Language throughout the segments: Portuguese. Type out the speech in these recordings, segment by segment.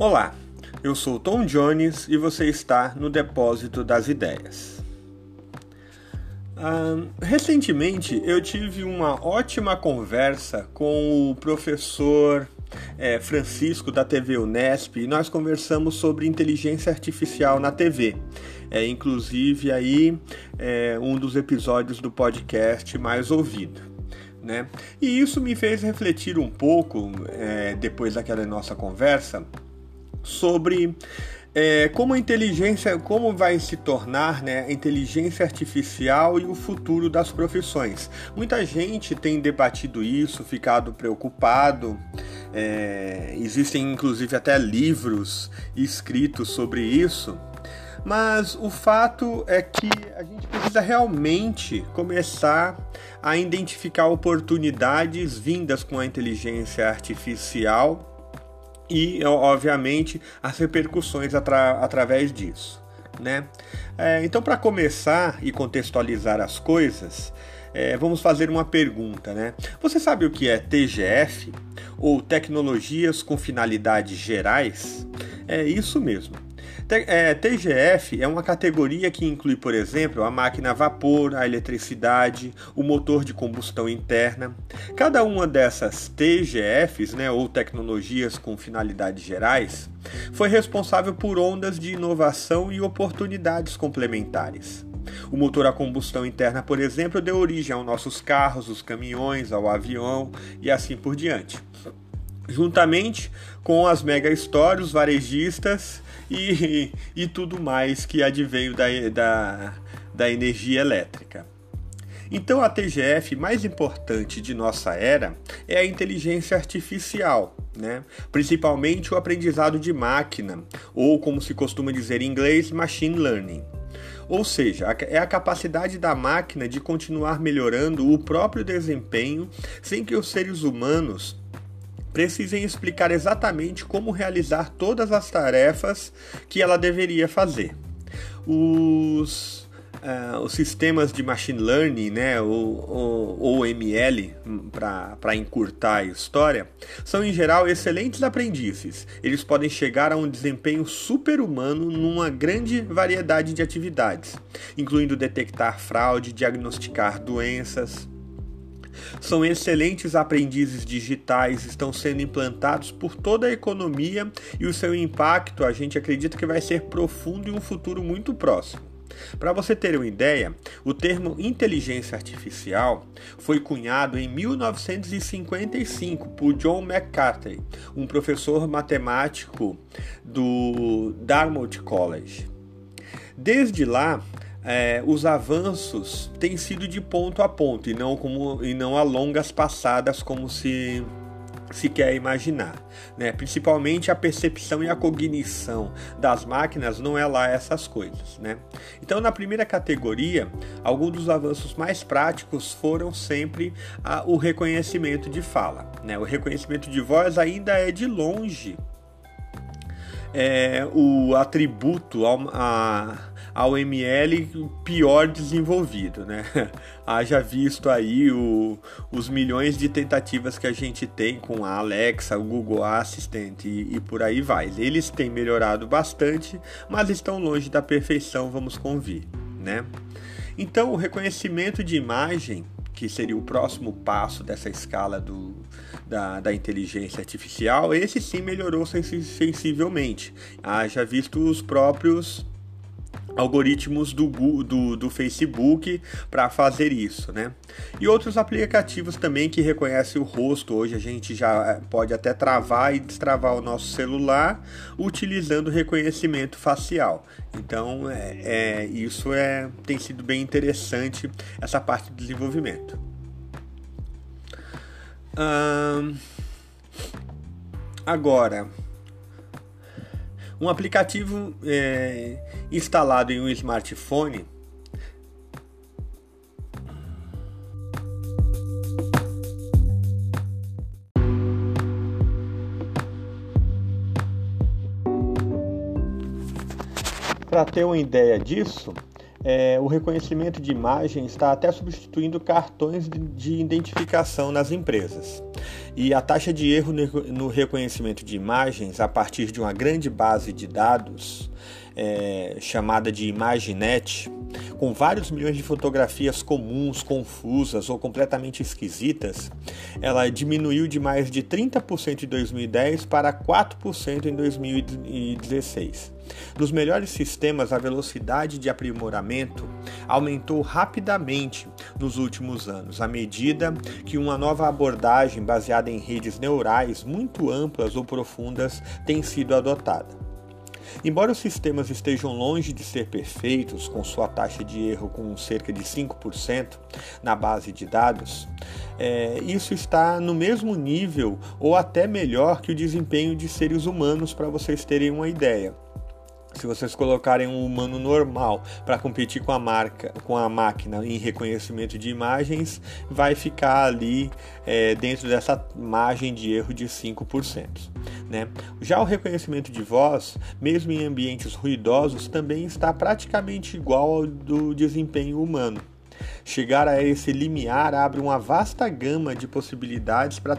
Olá, eu sou Tom Jones e você está no Depósito das Ideias. Uh, recentemente eu tive uma ótima conversa com o professor é, Francisco da TV Unesp e nós conversamos sobre inteligência artificial na TV. É, inclusive aí é, um dos episódios do podcast mais ouvido. Né? E isso me fez refletir um pouco, é, depois daquela nossa conversa, sobre é, como a inteligência, como vai se tornar né, a inteligência artificial e o futuro das profissões. Muita gente tem debatido isso, ficado preocupado. É, existem inclusive até livros escritos sobre isso. Mas o fato é que a gente precisa realmente começar a identificar oportunidades vindas com a inteligência artificial e, obviamente, as repercussões atra através disso. Né? É, então, para começar e contextualizar as coisas, é, vamos fazer uma pergunta. Né? Você sabe o que é TGF ou Tecnologias com Finalidades Gerais? É isso mesmo. É, TGF é uma categoria que inclui, por exemplo, a máquina a vapor, a eletricidade, o motor de combustão interna. Cada uma dessas TGFs, né, ou tecnologias com finalidades gerais, foi responsável por ondas de inovação e oportunidades complementares. O motor a combustão interna, por exemplo, deu origem aos nossos carros, os caminhões, ao avião e assim por diante. Juntamente com as mega os varejistas e, e tudo mais que adveio da, da, da energia elétrica. Então, a TGF mais importante de nossa era é a inteligência artificial, né? principalmente o aprendizado de máquina, ou como se costuma dizer em inglês, machine learning. Ou seja, é a capacidade da máquina de continuar melhorando o próprio desempenho sem que os seres humanos precisem explicar exatamente como realizar todas as tarefas que ela deveria fazer. Os, uh, os sistemas de machine learning, né, ou, ou, ML, para encurtar a história, são em geral excelentes aprendizes. Eles podem chegar a um desempenho super-humano numa grande variedade de atividades, incluindo detectar fraude, diagnosticar doenças são excelentes aprendizes digitais, estão sendo implantados por toda a economia e o seu impacto a gente acredita que vai ser profundo em um futuro muito próximo. Para você ter uma ideia, o termo inteligência artificial foi cunhado em 1955 por John McCarthy, um professor matemático do Dartmouth College. Desde lá, é, os avanços têm sido de ponto a ponto e não, como, e não a longas passadas como se se quer imaginar, né? Principalmente a percepção e a cognição das máquinas não é lá essas coisas, né? Então, na primeira categoria, alguns dos avanços mais práticos foram sempre a, o reconhecimento de fala, né? O reconhecimento de voz ainda é de longe é, o atributo a, ao ML pior desenvolvido, né? Haja visto aí o, os milhões de tentativas que a gente tem com a Alexa, o Google Assistant e, e por aí vai. Eles têm melhorado bastante, mas estão longe da perfeição, vamos convir, né? Então, o reconhecimento de imagem que seria o próximo passo dessa escala do, da, da inteligência artificial, esse sim melhorou sensivelmente. Haja visto os próprios algoritmos do, do, do Facebook para fazer isso, né? E outros aplicativos também que reconhecem o rosto. Hoje a gente já eh, pode até travar e destravar o nosso celular utilizando reconhecimento facial. Então, é, é isso é, tem sido bem interessante essa parte do desenvolvimento. Hum, agora, um aplicativo é, instalado em um smartphone. Para ter uma ideia disso, é, o reconhecimento de imagem está até substituindo cartões de identificação nas empresas. E a taxa de erro no reconhecimento de imagens a partir de uma grande base de dados, é, chamada de ImageNet, com vários milhões de fotografias comuns, confusas ou completamente esquisitas, ela diminuiu de mais de 30% em 2010 para 4% em 2016. Nos melhores sistemas, a velocidade de aprimoramento aumentou rapidamente nos últimos anos, à medida que uma nova abordagem baseada em redes neurais muito amplas ou profundas tem sido adotada. Embora os sistemas estejam longe de ser perfeitos, com sua taxa de erro com cerca de 5% na base de dados, é, isso está no mesmo nível ou até melhor que o desempenho de seres humanos, para vocês terem uma ideia se vocês colocarem um humano normal para competir com a marca, com a máquina em reconhecimento de imagens, vai ficar ali é, dentro dessa margem de erro de 5%. Né? Já o reconhecimento de voz, mesmo em ambientes ruidosos, também está praticamente igual ao do desempenho humano. Chegar a esse limiar abre uma vasta gama de possibilidades para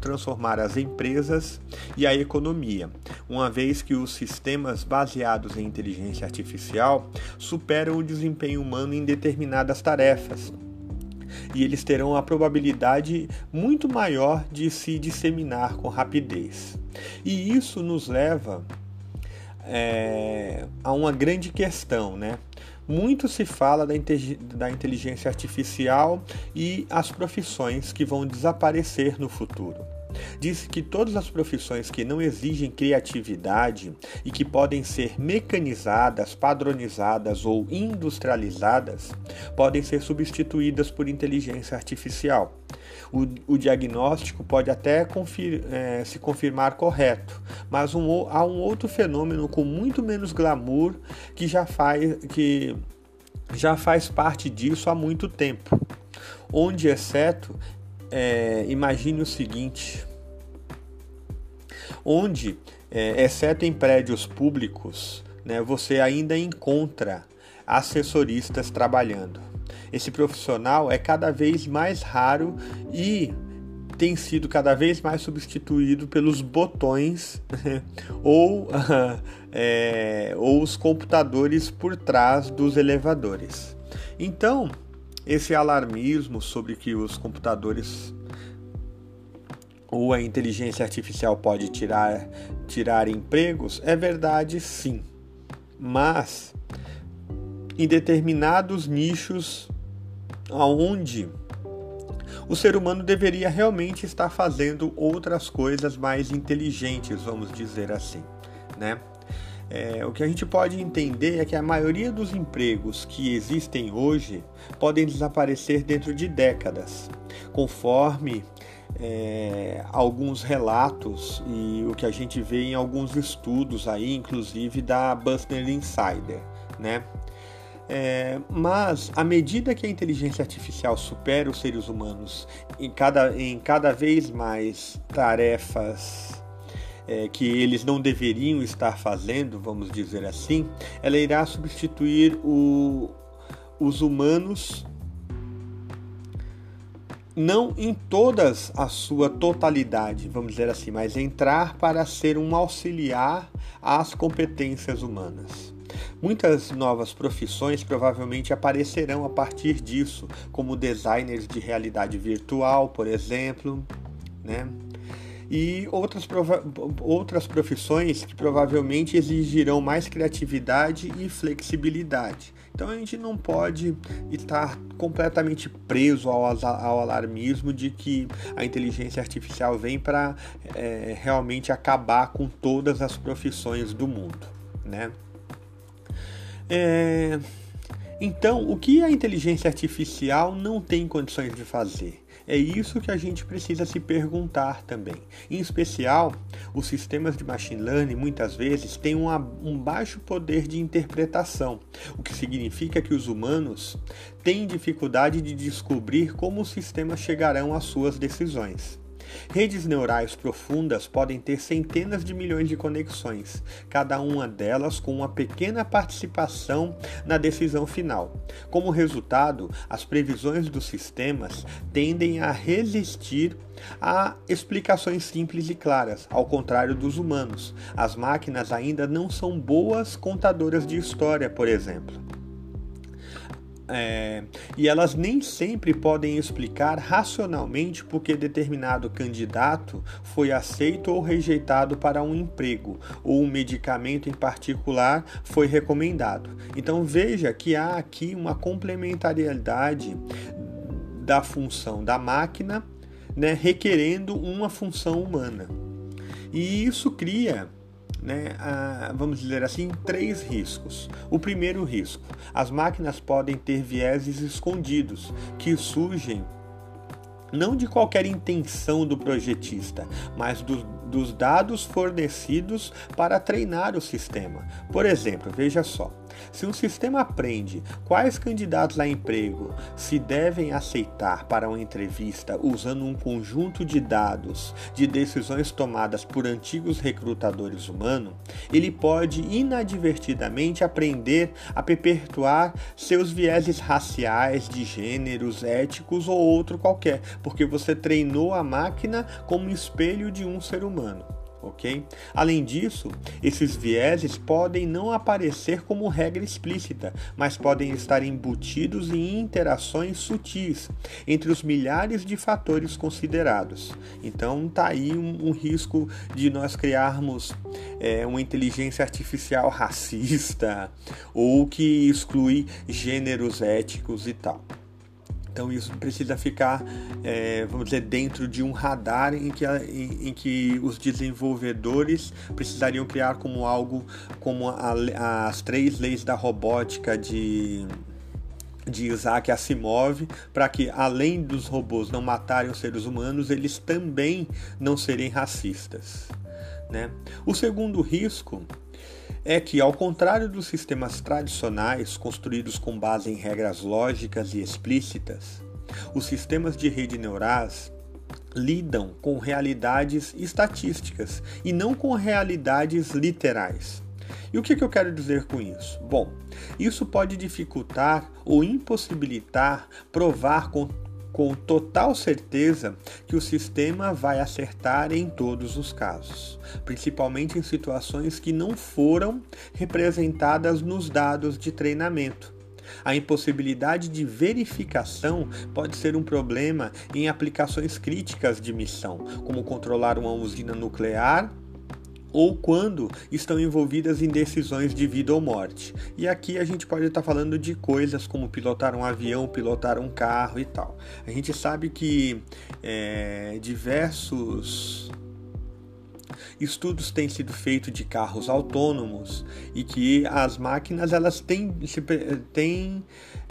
transformar as empresas e a economia, uma vez que os sistemas baseados em inteligência artificial superam o desempenho humano em determinadas tarefas. E eles terão a probabilidade muito maior de se disseminar com rapidez. E isso nos leva é, a uma grande questão, né? Muito se fala da, da inteligência artificial e as profissões que vão desaparecer no futuro. Diz que todas as profissões que não exigem criatividade e que podem ser mecanizadas, padronizadas ou industrializadas podem ser substituídas por inteligência artificial. O, o diagnóstico pode até confir, é, se confirmar correto, mas um, há um outro fenômeno com muito menos glamour que já faz, que já faz parte disso há muito tempo. Onde, exceto, é, imagine o seguinte: onde, é, exceto em prédios públicos, né, você ainda encontra assessoristas trabalhando. Esse profissional é cada vez mais raro e tem sido cada vez mais substituído pelos botões ou, é, ou os computadores por trás dos elevadores. Então, esse alarmismo sobre que os computadores ou a inteligência artificial pode tirar, tirar empregos é verdade sim, mas em determinados nichos onde o ser humano deveria realmente estar fazendo outras coisas mais inteligentes, vamos dizer assim, né? É, o que a gente pode entender é que a maioria dos empregos que existem hoje podem desaparecer dentro de décadas, conforme é, alguns relatos e o que a gente vê em alguns estudos aí, inclusive da Business Insider, né? É, mas à medida que a inteligência artificial supera os seres humanos em cada, em cada vez mais tarefas é, que eles não deveriam estar fazendo, vamos dizer assim, ela irá substituir o, os humanos não em todas a sua totalidade, vamos dizer assim, mas entrar para ser um auxiliar às competências humanas. Muitas novas profissões provavelmente aparecerão a partir disso, como designers de realidade virtual, por exemplo, né? E outras, outras profissões que provavelmente exigirão mais criatividade e flexibilidade. Então a gente não pode estar completamente preso ao, ao alarmismo de que a inteligência artificial vem para é, realmente acabar com todas as profissões do mundo, né? É... Então, o que a inteligência artificial não tem condições de fazer? É isso que a gente precisa se perguntar também. Em especial, os sistemas de machine learning muitas vezes têm uma, um baixo poder de interpretação, o que significa que os humanos têm dificuldade de descobrir como os sistemas chegarão às suas decisões. Redes neurais profundas podem ter centenas de milhões de conexões, cada uma delas com uma pequena participação na decisão final. Como resultado, as previsões dos sistemas tendem a resistir a explicações simples e claras, ao contrário dos humanos. As máquinas ainda não são boas contadoras de história, por exemplo. É, e elas nem sempre podem explicar racionalmente por que determinado candidato foi aceito ou rejeitado para um emprego, ou um medicamento em particular foi recomendado. Então veja que há aqui uma complementariedade da função da máquina, né, requerendo uma função humana. E isso cria né, a, vamos dizer assim, três riscos. O primeiro risco: as máquinas podem ter vieses escondidos que surgem não de qualquer intenção do projetista, mas do, dos dados fornecidos para treinar o sistema. Por exemplo, veja só. Se um sistema aprende quais candidatos a emprego se devem aceitar para uma entrevista usando um conjunto de dados de decisões tomadas por antigos recrutadores humanos, ele pode inadvertidamente aprender a perpetuar seus vieses raciais, de gêneros, éticos ou outro qualquer, porque você treinou a máquina como espelho de um ser humano ok? Além disso, esses vieses podem não aparecer como regra explícita, mas podem estar embutidos em interações sutis entre os milhares de fatores considerados. Então, tá aí um, um risco de nós criarmos é, uma inteligência artificial racista ou que exclui gêneros éticos e tal. Então isso precisa ficar, é, vamos dizer, dentro de um radar em que, em, em, que os desenvolvedores precisariam criar como algo como a, as três leis da robótica de de Isaac Asimov, para que além dos robôs não matarem os seres humanos, eles também não serem racistas. Né? O segundo risco é que, ao contrário dos sistemas tradicionais construídos com base em regras lógicas e explícitas, os sistemas de rede neurais lidam com realidades estatísticas e não com realidades literais. E o que, eu quero dizer com isso? Bom, isso pode dificultar ou impossibilitar provar com com total certeza que o sistema vai acertar em todos os casos, principalmente em situações que não foram representadas nos dados de treinamento. A impossibilidade de verificação pode ser um problema em aplicações críticas de missão, como controlar uma usina nuclear ou quando estão envolvidas em decisões de vida ou morte. E aqui a gente pode estar falando de coisas como pilotar um avião, pilotar um carro e tal. A gente sabe que é, diversos estudos têm sido feitos de carros autônomos e que as máquinas elas têm, têm,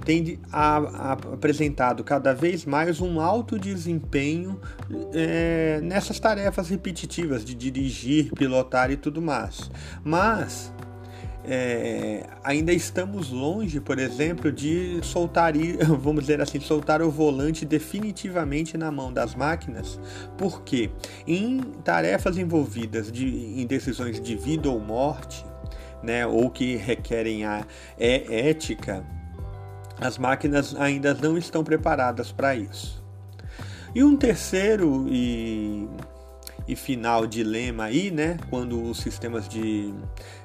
têm a, a, apresentado cada vez mais um alto desempenho é, nessas tarefas repetitivas de dirigir, pilotar e tudo mais. Mas é, ainda estamos longe, por exemplo, de soltar, vamos dizer assim, soltar o volante definitivamente na mão das máquinas, porque em tarefas envolvidas de, em decisões de vida ou morte, né, ou que requerem a é, ética, as máquinas ainda não estão preparadas para isso. E um terceiro e e final dilema aí, né? Quando os sistemas de,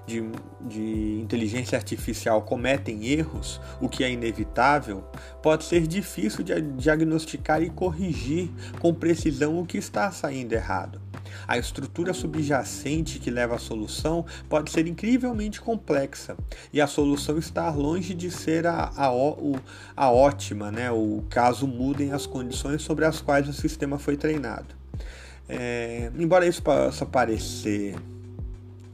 de, de, inteligência artificial cometem erros, o que é inevitável, pode ser difícil de diagnosticar e corrigir com precisão o que está saindo errado. A estrutura subjacente que leva à solução pode ser incrivelmente complexa e a solução está longe de ser a, a, a ótima, né? o caso mudem as condições sobre as quais o sistema foi treinado. É, embora isso possa parecer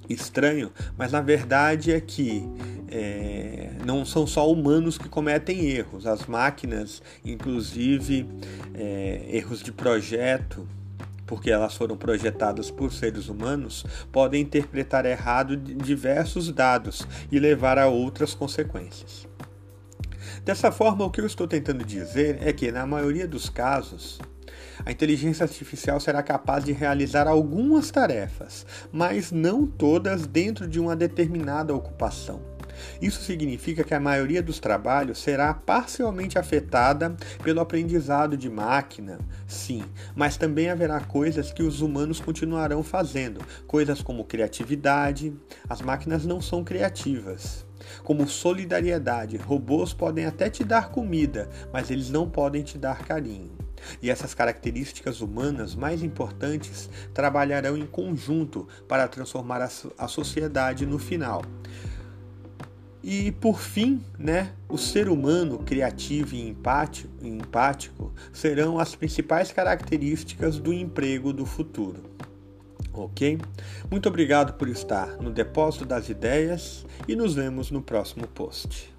estranho, mas na verdade é que é, não são só humanos que cometem erros, as máquinas, inclusive é, erros de projeto, porque elas foram projetadas por seres humanos, podem interpretar errado diversos dados e levar a outras consequências. Dessa forma, o que eu estou tentando dizer é que, na maioria dos casos, A inteligência artificial será capaz de realizar algumas tarefas, mas não todas dentro de uma determinada ocupação. Isso significa que a maioria dos trabalhos será parcialmente afetada pelo aprendizado de máquina, sim, mas também haverá coisas que os humanos continuarão fazendo, coisas como criatividade. As máquinas não são criativas. Como solidariedade, robôs podem até te dar comida, mas eles não podem te dar carinho. E essas características humanas mais importantes trabalharão em conjunto para transformar a, sociedade no final. E por fim, né, o ser humano criativo e empático, empático serão as principais características do emprego do futuro. Ok? Muito obrigado por estar no Depósito das Ideias e nos vemos no próximo post.